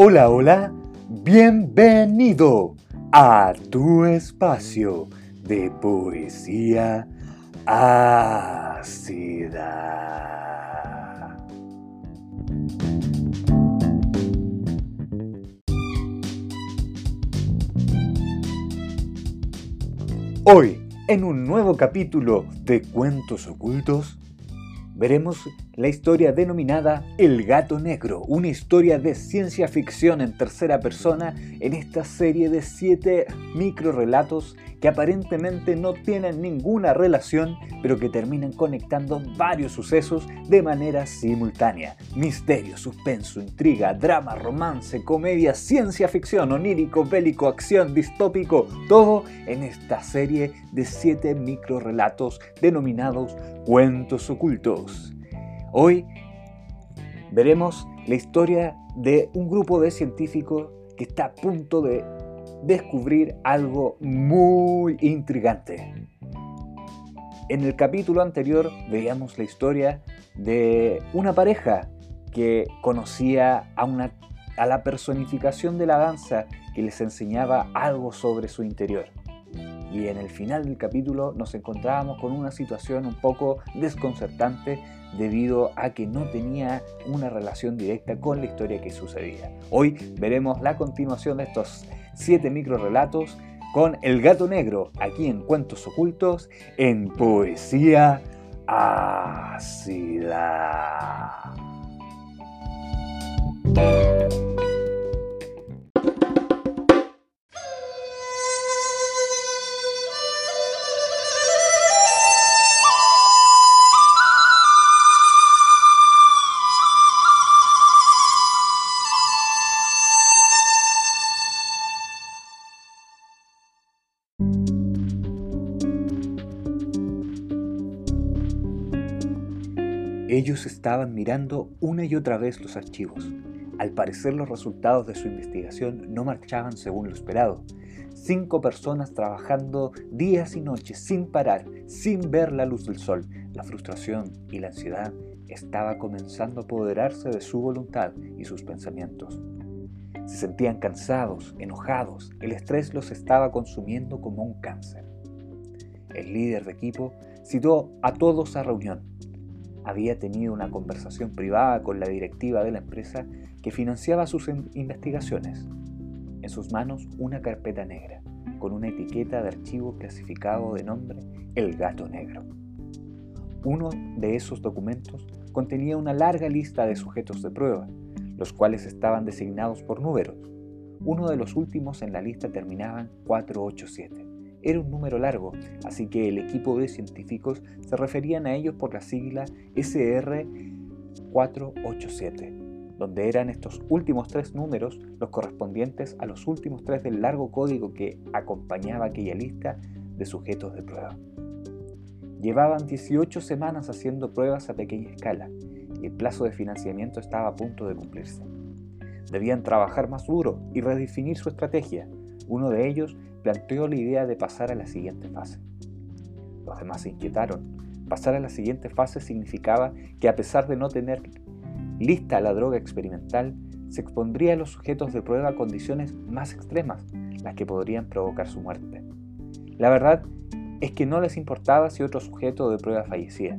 Hola, hola, bienvenido a tu espacio de poesía ácida. Hoy, en un nuevo capítulo de Cuentos Ocultos, veremos la historia denominada El gato negro, una historia de ciencia ficción en tercera persona en esta serie de siete microrelatos que aparentemente no tienen ninguna relación, pero que terminan conectando varios sucesos de manera simultánea. Misterio, suspenso, intriga, drama, romance, comedia, ciencia ficción, onírico, bélico, acción, distópico, todo en esta serie de siete microrelatos denominados Cuentos Ocultos. Hoy veremos la historia de un grupo de científicos que está a punto de descubrir algo muy intrigante. En el capítulo anterior veíamos la historia de una pareja que conocía a, una, la personificación de la danza que les enseñaba algo sobre su interior. Y en el final del capítulo nos encontrábamos con una situación un poco desconcertante debido a que no tenía una relación directa con la historia que sucedía. Hoy veremos la continuación de estos siete microrelatos con El gato negro, aquí en Cuentos Ocultos, en Poesía Ácida. Ellos estaban mirando una y otra vez los archivos. Al parecer los resultados de su investigación no marchaban según lo esperado. Cinco personas trabajando días y noches sin parar, sin ver la luz del sol. La frustración y la ansiedad estaba comenzando a apoderarse de su voluntad y sus pensamientos. Se sentían cansados, enojados, el estrés los estaba consumiendo como un cáncer. El líder de equipo citó a todos a reunión había tenido una conversación privada con la directiva de la empresa que financiaba sus investigaciones. En sus manos una carpeta negra, con una etiqueta de archivo clasificado de nombre El Gato Negro. Uno de esos documentos contenía una larga lista de sujetos de prueba, los cuales estaban designados por números. Uno de los últimos en la lista terminaba en 487. Era un número largo, así que el equipo de científicos se referían a ellos por la sigla SR487, donde eran estos últimos tres números los correspondientes a los últimos tres del largo código que acompañaba aquella lista de sujetos de prueba. Llevaban 18 semanas haciendo pruebas a pequeña escala y el plazo de financiamiento estaba a punto de cumplirse. Debían trabajar más duro y redefinir su estrategia. Uno de ellos planteó la idea de pasar a la siguiente fase. Los demás se inquietaron. Pasar a la siguiente fase significaba que a pesar de no tener lista la droga experimental, se expondría a los sujetos de prueba a condiciones más extremas, las que podrían provocar su muerte. La verdad es que no les importaba si otro sujeto de prueba fallecía.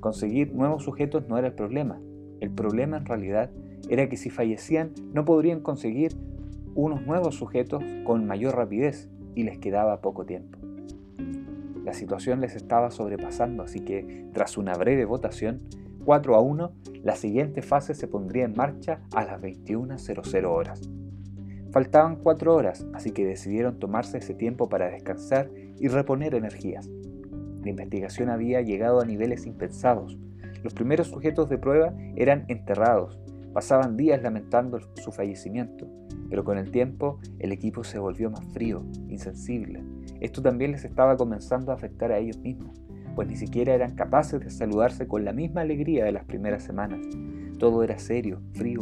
Conseguir nuevos sujetos no era el problema. El problema en realidad era que si fallecían no podrían conseguir unos nuevos sujetos con mayor rapidez y les quedaba poco tiempo. La situación les estaba sobrepasando, así que tras una breve votación, 4 a 1, la siguiente fase se pondría en marcha a las 21.00 horas. Faltaban 4 horas, así que decidieron tomarse ese tiempo para descansar y reponer energías. La investigación había llegado a niveles impensados. Los primeros sujetos de prueba eran enterrados, pasaban días lamentando su fallecimiento, pero con el tiempo el equipo se volvió más frío, insensible. Esto también les estaba comenzando a afectar a ellos mismos, pues ni siquiera eran capaces de saludarse con la misma alegría de las primeras semanas. Todo era serio, frío,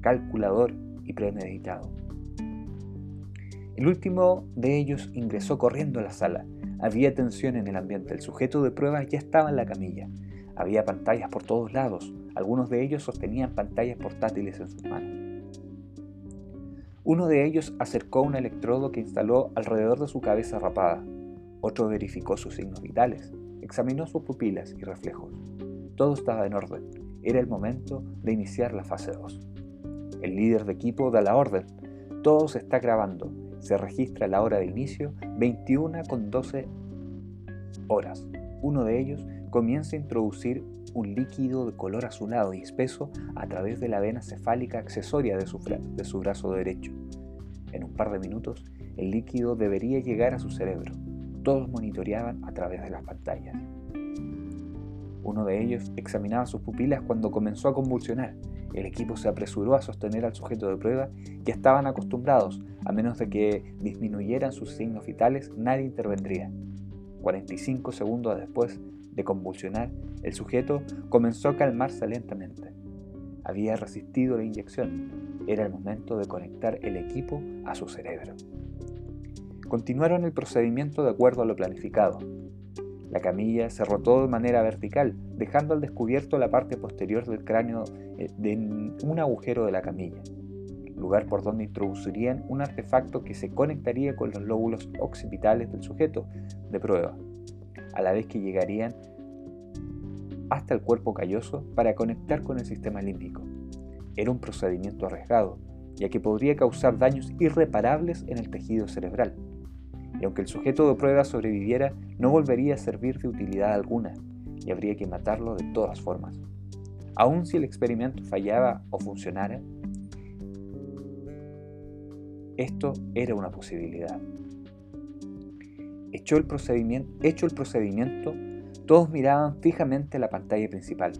calculador y premeditado. El último de ellos ingresó corriendo a la sala. Había tensión en el ambiente. El sujeto de pruebas ya estaba en la camilla. Había pantallas por todos lados, algunos de ellos sostenían pantallas portátiles en sus manos. Uno de ellos acercó un electrodo que instaló alrededor de su cabeza rapada. Otro verificó sus signos vitales, examinó sus pupilas y reflejos. Todo estaba en orden. Era el momento de iniciar la fase 2. El líder de equipo da la orden. Todo se está grabando. Se registra la hora de inicio 21 con 12 horas. Uno de ellos comienza a introducir un líquido de color azulado y espeso a través de la vena cefálica accesoria de su, brazo derecho. En un par de minutos, el líquido debería llegar a su cerebro. Todos monitoreaban a través de las pantallas. Uno de ellos examinaba sus pupilas cuando comenzó a convulsionar. El equipo se apresuró a sostener al sujeto de prueba, que estaban acostumbrados, a menos de que disminuyeran sus signos vitales, nadie intervendría. 45 segundos después, de convulsionar, el sujeto comenzó a calmarse lentamente. Había resistido la inyección. Era el momento de conectar el equipo a su cerebro. Continuaron el procedimiento de acuerdo a lo planificado. La camilla se rotó de manera vertical, dejando al descubierto la parte posterior del cráneo eh, de un agujero de la camilla, lugar por donde introducirían un artefacto que se conectaría con los lóbulos occipitales del sujeto de prueba a la vez que llegarían hasta el cuerpo calloso para conectar con el sistema límbico. Era un procedimiento arriesgado, ya que podría causar daños irreparables en el tejido cerebral. Y aunque el sujeto de prueba sobreviviera, no volvería a servir de utilidad alguna, y habría que matarlo de todas formas. Aun si el experimento fallaba o funcionara, esto era una posibilidad. Hecho el, procedimiento, todos miraban fijamente la pantalla principal.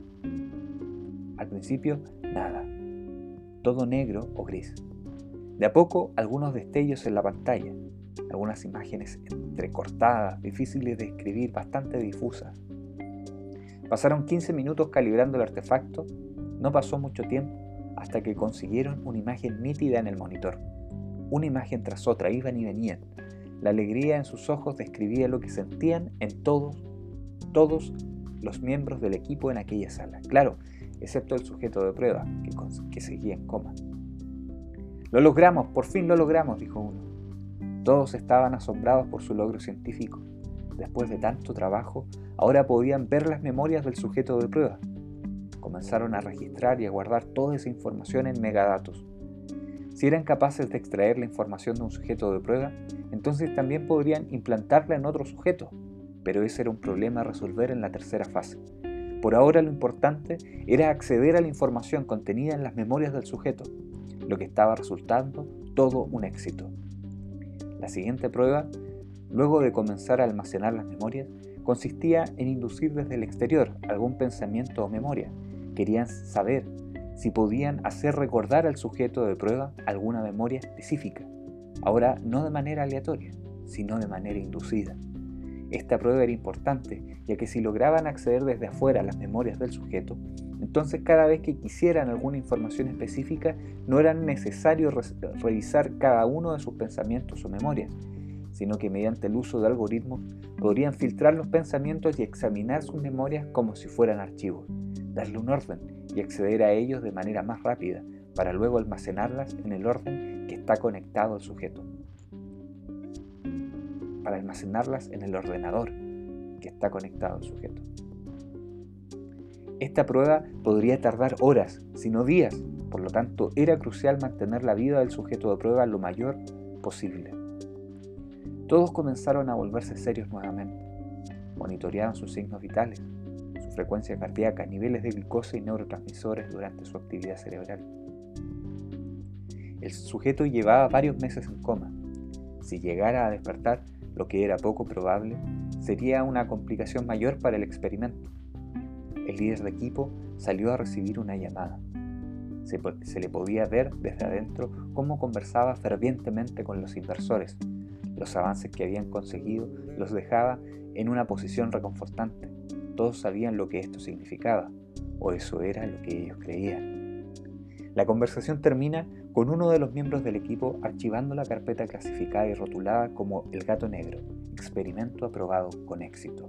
Al principio, nada. Todo negro o gris. De a poco, algunos destellos en la pantalla. Algunas imágenes entrecortadas, difíciles de escribir, bastante difusas. Pasaron 15 minutos calibrando el artefacto. No pasó mucho tiempo hasta que consiguieron una imagen nítida en el monitor. Una imagen tras otra iban y venían, la alegría en sus ojos describía lo que sentían en todos, todos los miembros del equipo en aquella sala. Claro, excepto el sujeto de prueba, que, que seguía en coma. Lo logramos, por fin lo logramos, dijo uno. Todos estaban asombrados por su logro científico. Después de tanto trabajo, ahora podían ver las memorias del sujeto de prueba. Comenzaron a registrar y a guardar toda esa información en megadatos. Si eran capaces de extraer la información de un sujeto de prueba, entonces también podrían implantarla en otro sujeto, pero ese era un problema a resolver en la tercera fase. Por ahora lo importante era acceder a la información contenida en las memorias del sujeto, lo que estaba resultando todo un éxito. La siguiente prueba, luego de comenzar a almacenar las memorias, consistía en inducir desde el exterior algún pensamiento o memoria. Querían saber si podían hacer recordar al sujeto de prueba alguna memoria específica, ahora no de manera aleatoria, sino de manera inducida. Esta prueba era importante, ya que si lograban acceder desde afuera a las memorias del sujeto, entonces cada vez que quisieran alguna información específica no era necesario revisar cada uno de sus pensamientos o memorias, sino que mediante el uso de algoritmos podrían filtrar los pensamientos y examinar sus memorias como si fueran archivos, darle un orden y acceder a ellos de manera más rápida, para luego almacenarlas en el orden que está conectado al sujeto. Para almacenarlas en el ordenador que está conectado al sujeto. Esta prueba podría tardar horas, si no días, por lo tanto era crucial mantener la vida del sujeto de prueba lo mayor posible. Todos comenzaron a volverse serios nuevamente. Monitoreaban sus signos vitales, su frecuencia cardíaca, niveles de glucosa y neurotransmisores durante su actividad cerebral. El sujeto llevaba varios meses en coma. Si llegara a despertar, lo que era poco probable, sería una complicación mayor para el experimento. El líder de equipo salió a recibir una llamada. Se, se, le podía ver desde adentro cómo conversaba fervientemente con los inversores. Los avances que habían conseguido los dejaba en una posición reconfortante. Todos sabían lo que esto significaba, o eso era lo que ellos creían. La conversación termina con uno de los miembros del equipo archivando la carpeta clasificada y rotulada como El Gato Negro, experimento aprobado con éxito.